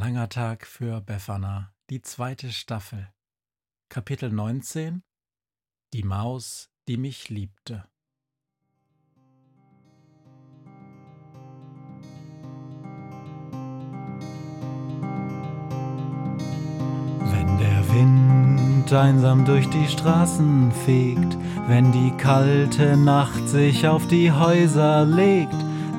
langer Tag für Befana, die zweite Staffel. Kapitel 19 Die Maus, die mich liebte. Wenn der Wind einsam durch die Straßen fegt, wenn die kalte Nacht sich auf die Häuser legt,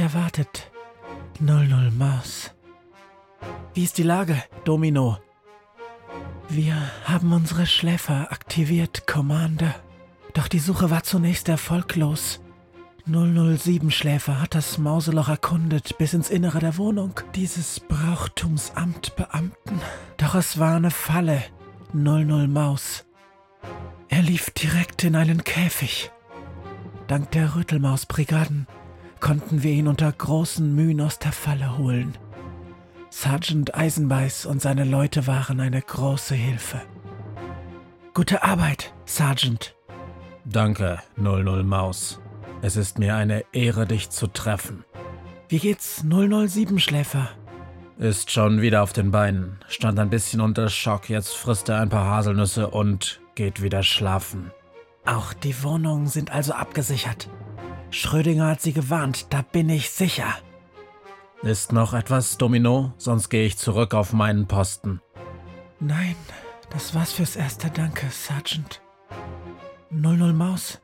Erwartet, 00 Maus. Wie ist die Lage, Domino? Wir haben unsere Schläfer aktiviert, Commander. Doch die Suche war zunächst erfolglos. 007 Schläfer hat das Mauseloch erkundet bis ins Innere der Wohnung dieses Brauchtumsamtbeamten. Doch es war eine Falle. 00 Maus. Er lief direkt in einen Käfig. Dank der Rüttelmausbrigaden konnten wir ihn unter großen Mühen aus der Falle holen. Sergeant Eisenbeiß und seine Leute waren eine große Hilfe. Gute Arbeit, Sergeant. Danke, 00 Maus. Es ist mir eine Ehre, dich zu treffen. Wie geht's 007 Schläfer? Ist schon wieder auf den Beinen, stand ein bisschen unter Schock, jetzt frisst er ein paar Haselnüsse und geht wieder schlafen. Auch die Wohnungen sind also abgesichert. Schrödinger hat sie gewarnt, da bin ich sicher. Ist noch etwas, Domino? Sonst gehe ich zurück auf meinen Posten. Nein, das war's fürs Erste, danke, Sergeant. 00 Maus.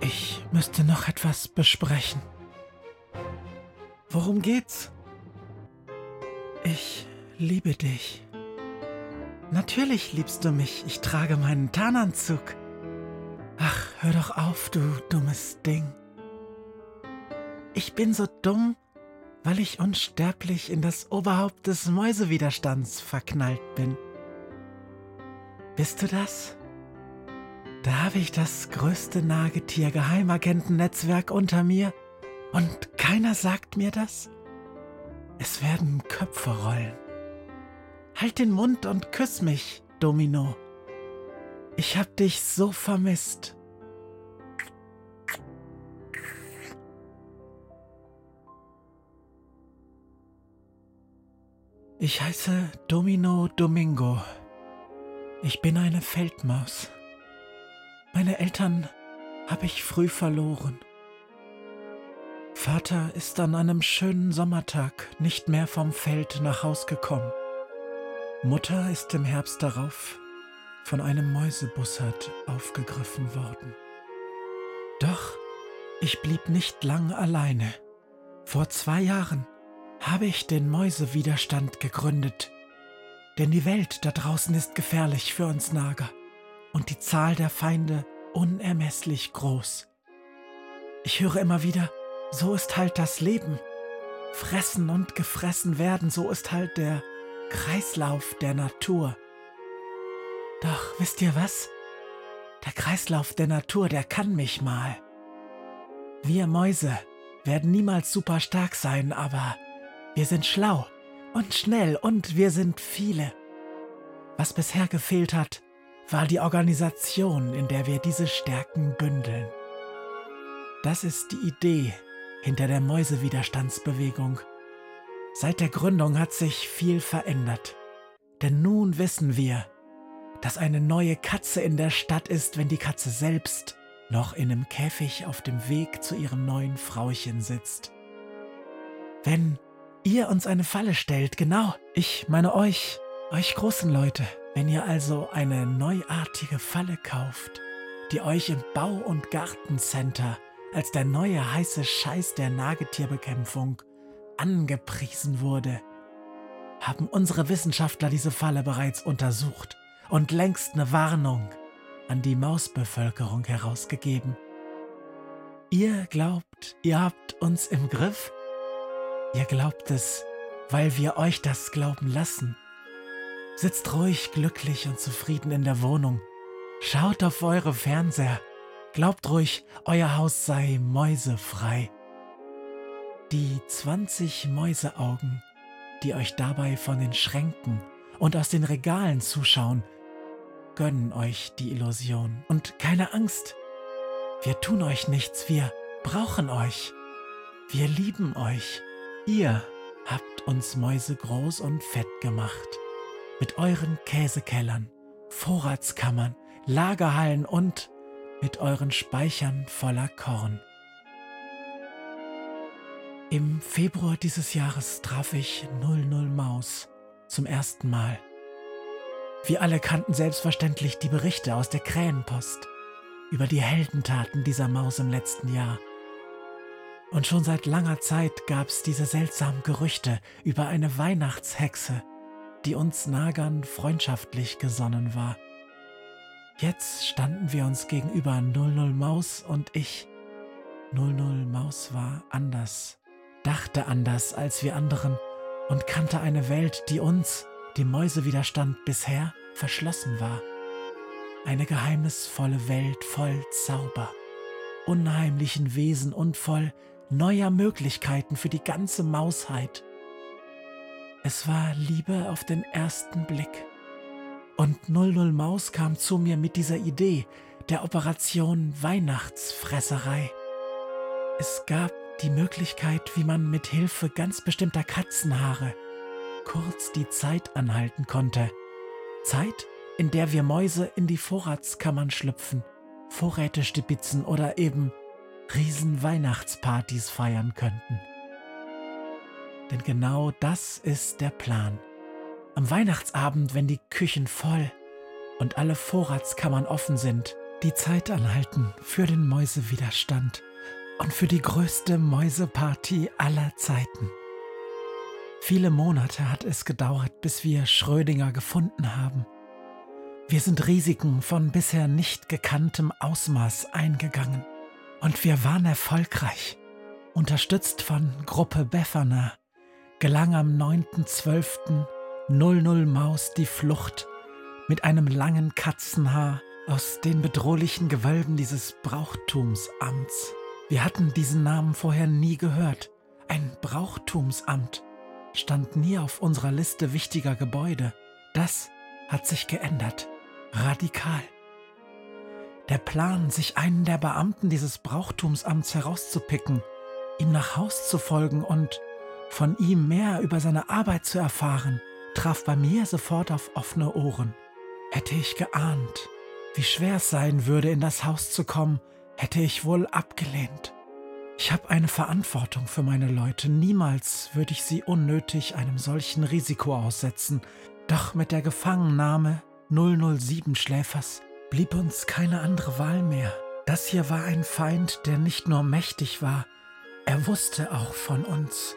Ich müsste noch etwas besprechen. Worum geht's? Ich liebe dich. Natürlich liebst du mich. Ich trage meinen Tarnanzug. Ach, hör doch auf, du dummes Ding. Ich bin so dumm, weil ich unsterblich in das Oberhaupt des Mäusewiderstands verknallt bin. Bist du das? Da habe ich das größte Nagetier-Geheimagentennetzwerk unter mir und keiner sagt mir das? Es werden Köpfe rollen. Halt den Mund und küss mich, Domino. Ich hab dich so vermisst. Ich heiße Domino Domingo. Ich bin eine Feldmaus. Meine Eltern habe ich früh verloren. Vater ist an einem schönen Sommertag nicht mehr vom Feld nach Haus gekommen. Mutter ist im Herbst darauf von einem Mäusebussard aufgegriffen worden. Doch ich blieb nicht lang alleine. Vor zwei Jahren habe ich den Mäusewiderstand gegründet. Denn die Welt da draußen ist gefährlich für uns Nager und die Zahl der Feinde unermesslich groß. Ich höre immer wieder, so ist halt das Leben. Fressen und gefressen werden, so ist halt der Kreislauf der Natur. Doch wisst ihr was? Der Kreislauf der Natur, der kann mich mal. Wir Mäuse werden niemals super stark sein, aber wir sind schlau und schnell und wir sind viele. Was bisher gefehlt hat, war die Organisation, in der wir diese Stärken bündeln. Das ist die Idee hinter der Mäusewiderstandsbewegung. Seit der Gründung hat sich viel verändert. Denn nun wissen wir, dass eine neue Katze in der Stadt ist, wenn die Katze selbst noch in einem Käfig auf dem Weg zu ihrem neuen Frauchen sitzt. Wenn ihr uns eine Falle stellt, genau, ich meine euch, euch großen Leute, wenn ihr also eine neuartige Falle kauft, die euch im Bau- und Gartencenter als der neue heiße Scheiß der Nagetierbekämpfung angepriesen wurde, haben unsere Wissenschaftler diese Falle bereits untersucht und längst eine Warnung an die Mausbevölkerung herausgegeben. Ihr glaubt, ihr habt uns im Griff? Ihr glaubt es, weil wir euch das glauben lassen. Sitzt ruhig, glücklich und zufrieden in der Wohnung. Schaut auf eure Fernseher. Glaubt ruhig, euer Haus sei mäusefrei. Die 20 Mäuseaugen, die euch dabei von den Schränken und aus den Regalen zuschauen, gönnen euch die Illusion. Und keine Angst, wir tun euch nichts, wir brauchen euch. Wir lieben euch. Ihr habt uns Mäuse groß und fett gemacht. Mit euren Käsekellern, Vorratskammern, Lagerhallen und mit euren Speichern voller Korn. Im Februar dieses Jahres traf ich 00 Maus zum ersten Mal. Wir alle kannten selbstverständlich die Berichte aus der Krähenpost über die Heldentaten dieser Maus im letzten Jahr. Und schon seit langer Zeit gab es diese seltsamen Gerüchte über eine Weihnachtshexe, die uns Nagern freundschaftlich gesonnen war. Jetzt standen wir uns gegenüber 00 Maus und ich. 00 Maus war anders, dachte anders als wir anderen und kannte eine Welt, die uns, dem Mäusewiderstand, bisher verschlossen war. Eine geheimnisvolle Welt voll Zauber, unheimlichen Wesen und voll neuer Möglichkeiten für die ganze Mausheit. Es war Liebe auf den ersten Blick. Und 00 Maus kam zu mir mit dieser Idee der Operation Weihnachtsfresserei. Es gab die Möglichkeit, wie man mit Hilfe ganz bestimmter Katzenhaare kurz die Zeit anhalten konnte. Zeit, in der wir Mäuse in die Vorratskammern schlüpfen, Vorräte stibitzen oder eben Riesen-Weihnachtspartys feiern könnten. Denn genau das ist der Plan. Am Weihnachtsabend, wenn die Küchen voll und alle Vorratskammern offen sind, die Zeit anhalten für den Mäusewiderstand und für die größte Mäuseparty aller Zeiten. Viele Monate hat es gedauert, bis wir Schrödinger gefunden haben. Wir sind Risiken von bisher nicht gekanntem Ausmaß eingegangen. Und wir waren erfolgreich. Unterstützt von Gruppe Befana gelang am 9.12. 00 Maus die Flucht mit einem langen Katzenhaar aus den bedrohlichen Gewölben dieses Brauchtumsamts. Wir hatten diesen Namen vorher nie gehört. Ein Brauchtumsamt stand nie auf unserer Liste wichtiger Gebäude. Das hat sich geändert. Radikal. Der Plan, sich einen der Beamten dieses Brauchtumsamts herauszupicken, ihm nach Haus zu folgen und von ihm mehr über seine Arbeit zu erfahren, traf bei mir sofort auf offene Ohren. Hätte ich geahnt, wie schwer es sein würde, in das Haus zu kommen, hätte ich wohl abgelehnt. Ich habe eine Verantwortung für meine Leute. Niemals würde ich sie unnötig einem solchen Risiko aussetzen. Doch mit der Gefangennahme 007 Schläfers blieb uns keine andere Wahl mehr. Das hier war ein Feind, der nicht nur mächtig war, er wusste auch von uns.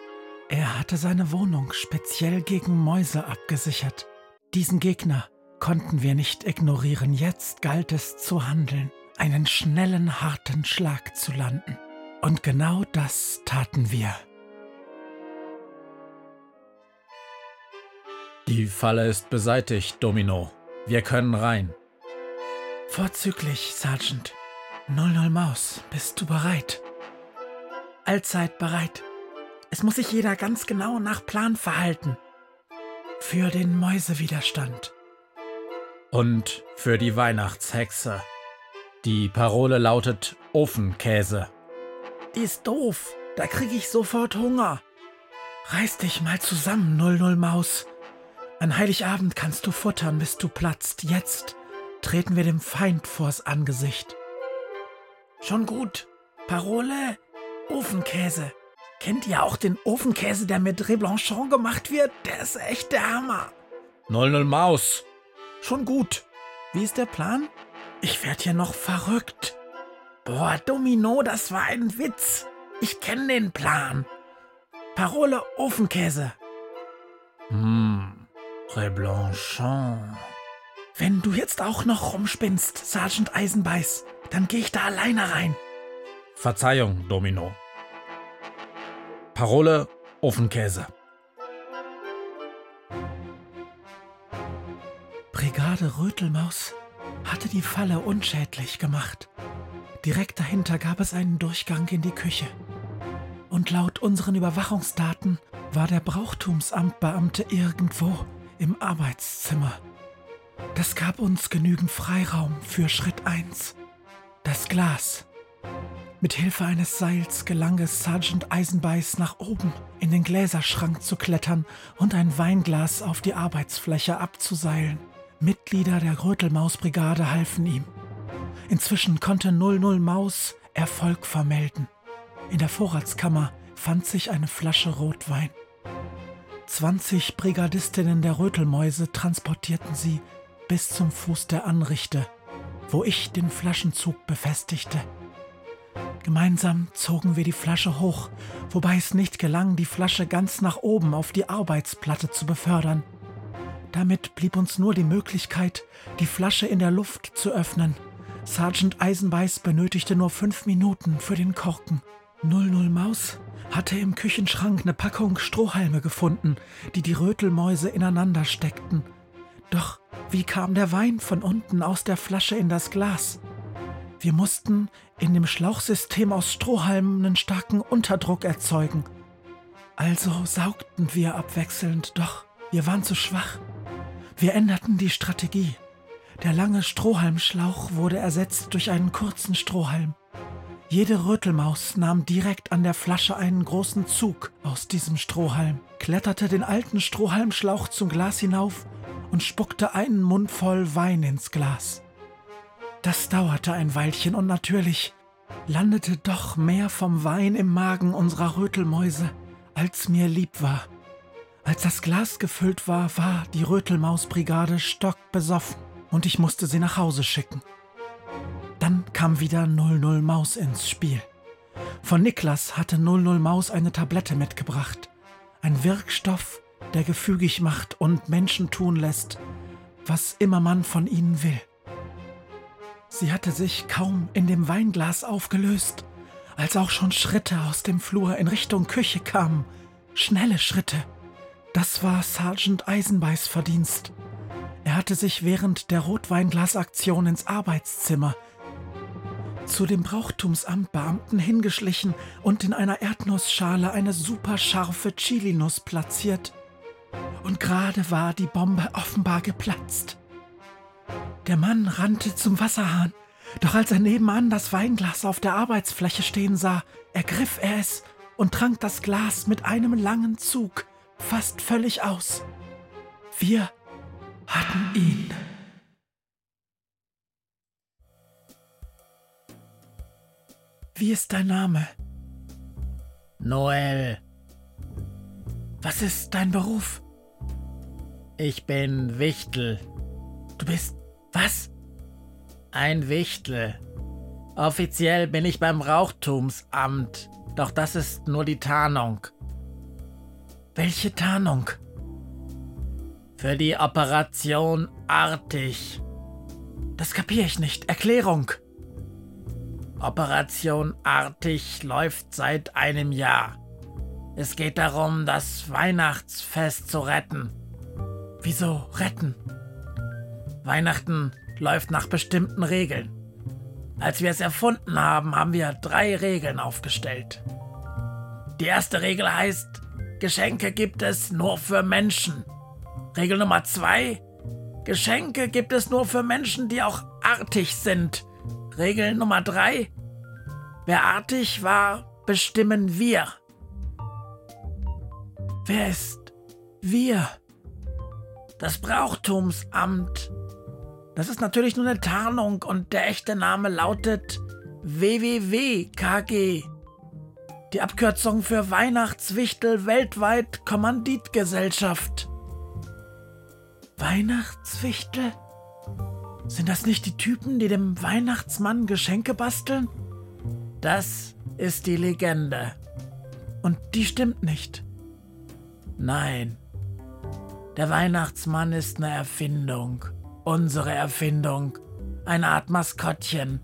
Er hatte seine Wohnung speziell gegen Mäuse abgesichert. Diesen Gegner konnten wir nicht ignorieren. Jetzt galt es zu handeln, einen schnellen, harten Schlag zu landen. Und genau das taten wir. Die Falle ist beseitigt, Domino. Wir können rein. Vorzüglich, Sergeant. 00 Maus, bist du bereit? Allzeit bereit. Es muss sich jeder ganz genau nach Plan verhalten. Für den Mäusewiderstand. Und für die Weihnachtshexe. Die Parole lautet Ofenkäse. Die ist doof. Da krieg ich sofort Hunger. Reiß dich mal zusammen, 00 Maus. An Heiligabend kannst du futtern, bis du platzt. Jetzt treten wir dem Feind vors Angesicht. Schon gut. Parole, Ofenkäse. Kennt ihr auch den Ofenkäse, der mit Reblanchon gemacht wird? Der ist echt der Hammer. 00 Maus. Schon gut. Wie ist der Plan? Ich werd hier noch verrückt. Boah, Domino, das war ein Witz. Ich kenne den Plan. Parole Ofenkäse. Hm, Reblanchon. Wenn du jetzt auch noch rumspinnst, Sergeant Eisenbeiß, dann gehe ich da alleine rein. Verzeihung, Domino. Parole Ofenkäse. Brigade Rötelmaus hatte die Falle unschädlich gemacht. Direkt dahinter gab es einen Durchgang in die Küche. Und laut unseren Überwachungsdaten war der Brauchtumsamtbeamte irgendwo im Arbeitszimmer. Das gab uns genügend Freiraum für Schritt 1. Das Glas. Mit Hilfe eines Seils gelang es Sergeant Eisenbeiß nach oben in den Gläserschrank zu klettern und ein Weinglas auf die Arbeitsfläche abzuseilen. Mitglieder der Rötelmausbrigade halfen ihm. Inzwischen konnte 00 Maus Erfolg vermelden. In der Vorratskammer fand sich eine Flasche Rotwein. 20 Brigadistinnen der Rötelmäuse transportierten sie bis zum Fuß der Anrichte, wo ich den Flaschenzug befestigte. Gemeinsam zogen wir die Flasche hoch, wobei es nicht gelang, die Flasche ganz nach oben auf die Arbeitsplatte zu befördern. Damit blieb uns nur die Möglichkeit, die Flasche in der Luft zu öffnen. Sergeant Eisenbeiß benötigte nur fünf Minuten für den Korken. 00 Maus hatte im Küchenschrank eine Packung Strohhalme gefunden, die die Rötelmäuse ineinander steckten. Doch wie kam der Wein von unten aus der Flasche in das Glas? Wir mussten in dem Schlauchsystem aus Strohhalmen einen starken Unterdruck erzeugen. Also saugten wir abwechselnd, doch wir waren zu schwach. Wir änderten die Strategie. Der lange Strohhalmschlauch wurde ersetzt durch einen kurzen Strohhalm. Jede Rötelmaus nahm direkt an der Flasche einen großen Zug aus diesem Strohhalm, kletterte den alten Strohhalmschlauch zum Glas hinauf und spuckte einen Mund voll Wein ins Glas. Das dauerte ein Weilchen und natürlich landete doch mehr vom Wein im Magen unserer Rötelmäuse, als mir lieb war. Als das Glas gefüllt war, war die Rötelmausbrigade stockbesoffen und ich musste sie nach Hause schicken. Dann kam wieder 00 Maus ins Spiel. Von Niklas hatte 00 Maus eine Tablette mitgebracht. Ein Wirkstoff, der gefügig macht und Menschen tun lässt, was immer man von ihnen will. Sie hatte sich kaum in dem Weinglas aufgelöst, als auch schon Schritte aus dem Flur in Richtung Küche kamen. Schnelle Schritte. Das war Sergeant Eisenbeiß Verdienst. Er hatte sich während der Rotweinglasaktion ins Arbeitszimmer zu dem Brauchtumsamtbeamten hingeschlichen und in einer Erdnussschale eine superscharfe Chilinuss platziert. Und gerade war die Bombe offenbar geplatzt. Der Mann rannte zum Wasserhahn, doch als er nebenan das Weinglas auf der Arbeitsfläche stehen sah, ergriff er es und trank das Glas mit einem langen Zug fast völlig aus. Wir hatten ihn. Wie ist dein Name? Noel. Was ist dein Beruf? Ich bin Wichtel. Du bist was? Ein Wichtel. Offiziell bin ich beim Rauchtumsamt, doch das ist nur die Tarnung. Welche Tarnung? Für die Operation Artig. Das kapiere ich nicht. Erklärung. Operation Artig läuft seit einem Jahr. Es geht darum, das Weihnachtsfest zu retten. Wieso retten? Weihnachten läuft nach bestimmten Regeln. Als wir es erfunden haben, haben wir drei Regeln aufgestellt. Die erste Regel heißt, Geschenke gibt es nur für Menschen. Regel Nummer zwei. Geschenke gibt es nur für Menschen, die auch artig sind. Regel Nummer drei. Wer artig war, bestimmen wir. Wer ist wir? Das Brauchtumsamt. Das ist natürlich nur eine Tarnung und der echte Name lautet WWW-KG. Die Abkürzung für Weihnachtswichtel weltweit Kommanditgesellschaft. Weihnachtswichtel? Sind das nicht die Typen, die dem Weihnachtsmann Geschenke basteln? Das ist die Legende. Und die stimmt nicht. Nein. Der Weihnachtsmann ist eine Erfindung. Unsere Erfindung. Eine Art Maskottchen.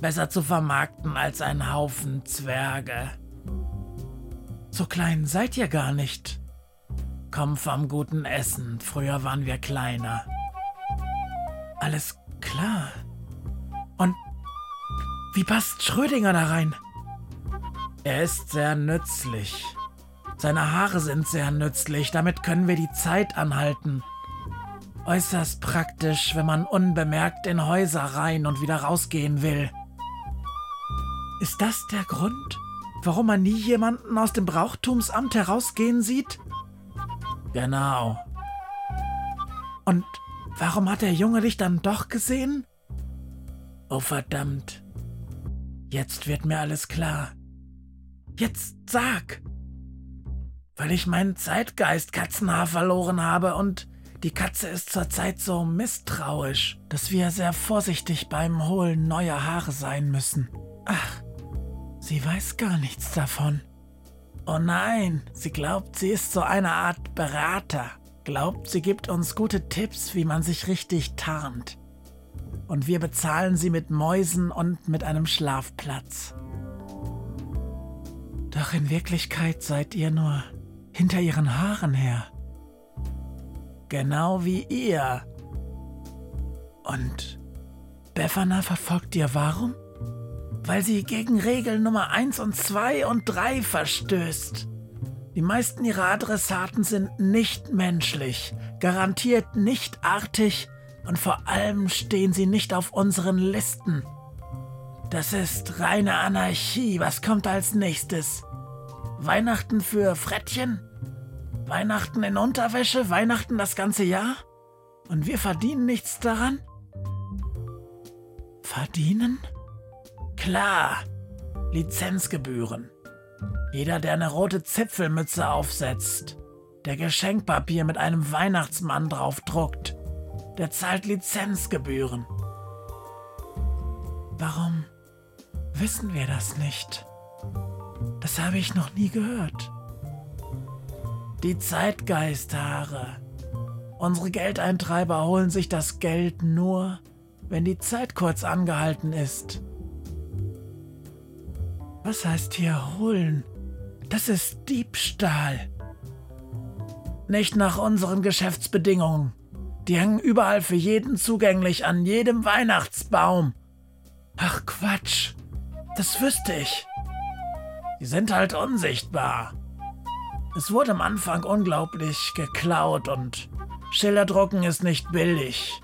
Besser zu vermarkten als ein Haufen Zwerge. So klein seid ihr gar nicht. Komm vom guten Essen. Früher waren wir kleiner. Alles klar. Und wie passt Schrödinger da rein? Er ist sehr nützlich. Seine Haare sind sehr nützlich, damit können wir die Zeit anhalten. Äußerst praktisch, wenn man unbemerkt in Häuser rein und wieder rausgehen will. Ist das der Grund, warum man nie jemanden aus dem Brauchtumsamt herausgehen sieht? Genau. Und warum hat der Junge dich dann doch gesehen? Oh verdammt. Jetzt wird mir alles klar. Jetzt sag weil ich meinen Zeitgeist Katzenhaar verloren habe und die Katze ist zurzeit so misstrauisch, dass wir sehr vorsichtig beim Holen neuer Haare sein müssen. Ach, sie weiß gar nichts davon. Oh nein, sie glaubt, sie ist so eine Art Berater. Glaubt, sie gibt uns gute Tipps, wie man sich richtig tarnt. Und wir bezahlen sie mit Mäusen und mit einem Schlafplatz. Doch in Wirklichkeit seid ihr nur hinter ihren Haaren her. Genau wie ihr. Und Befana verfolgt ihr warum? Weil sie gegen Regel Nummer 1 und 2 und 3 verstößt. Die meisten ihrer Adressaten sind nicht menschlich, garantiert nicht artig und vor allem stehen sie nicht auf unseren Listen. Das ist reine Anarchie. Was kommt als nächstes? Weihnachten für Frettchen? Weihnachten in Unterwäsche, Weihnachten das ganze Jahr? Und wir verdienen nichts daran? Verdienen? Klar, Lizenzgebühren. Jeder, der eine rote Zipfelmütze aufsetzt, der Geschenkpapier mit einem Weihnachtsmann drauf druckt, der zahlt Lizenzgebühren. Warum wissen wir das nicht? Das habe ich noch nie gehört. Die Zeitgeisthaare. Unsere Geldeintreiber holen sich das Geld nur, wenn die Zeit kurz angehalten ist. Was heißt hier holen? Das ist Diebstahl. Nicht nach unseren Geschäftsbedingungen. Die hängen überall für jeden zugänglich an jedem Weihnachtsbaum. Ach Quatsch. Das wüsste ich. Die sind halt unsichtbar. Es wurde am Anfang unglaublich geklaut und Schilderdrucken ist nicht billig.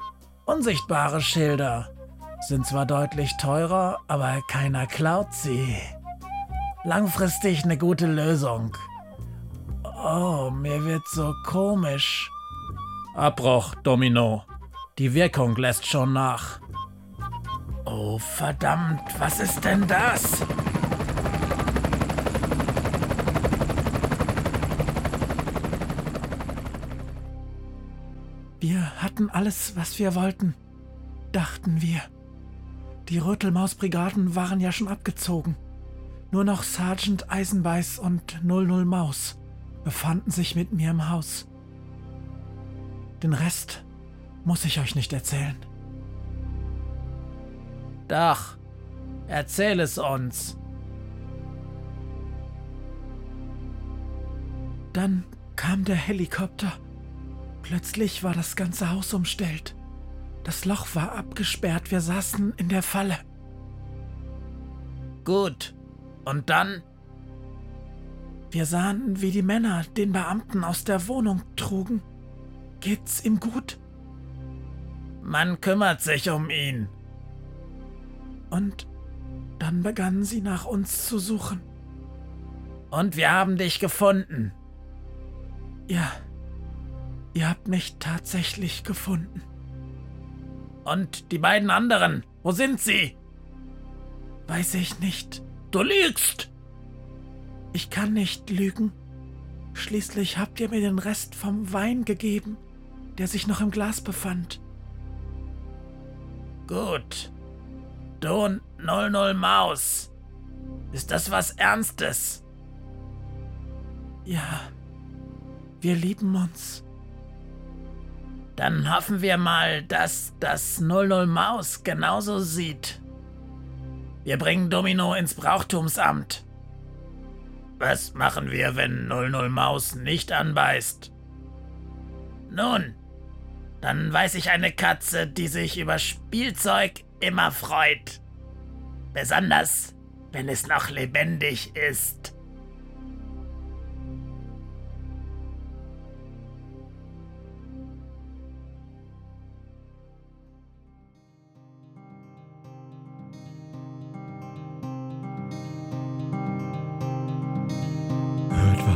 Unsichtbare Schilder sind zwar deutlich teurer, aber keiner klaut sie. Langfristig eine gute Lösung. Oh, mir wird so komisch. Abbruch, Domino. Die Wirkung lässt schon nach. Oh, verdammt, was ist denn das? Wir hatten alles, was wir wollten, dachten wir. Die Rötelmausbrigaden waren ja schon abgezogen. Nur noch Sergeant Eisenbeiß und 00 Maus befanden sich mit mir im Haus. Den Rest muss ich euch nicht erzählen. Doch, erzähl es uns. Dann kam der Helikopter Plötzlich war das ganze Haus umstellt. Das Loch war abgesperrt, wir saßen in der Falle. Gut. Und dann? Wir sahen, wie die Männer den Beamten aus der Wohnung trugen. Geht's ihm gut? Man kümmert sich um ihn. Und dann begannen sie nach uns zu suchen. Und wir haben dich gefunden. Ja, Ihr habt mich tatsächlich gefunden. Und die beiden anderen, wo sind sie? Weiß ich nicht. Du lügst! Ich kann nicht lügen. Schließlich habt ihr mir den Rest vom Wein gegeben, der sich noch im Glas befand. Gut. Du und 00 Maus. Ist das was Ernstes? Ja, wir lieben uns. Dann hoffen wir mal, dass das 00 Maus genauso sieht. Wir bringen Domino ins Brauchtumsamt. Was machen wir, wenn 00 Maus nicht anbeißt? Nun, dann weiß ich eine Katze, die sich über Spielzeug immer freut. Besonders, wenn es noch lebendig ist.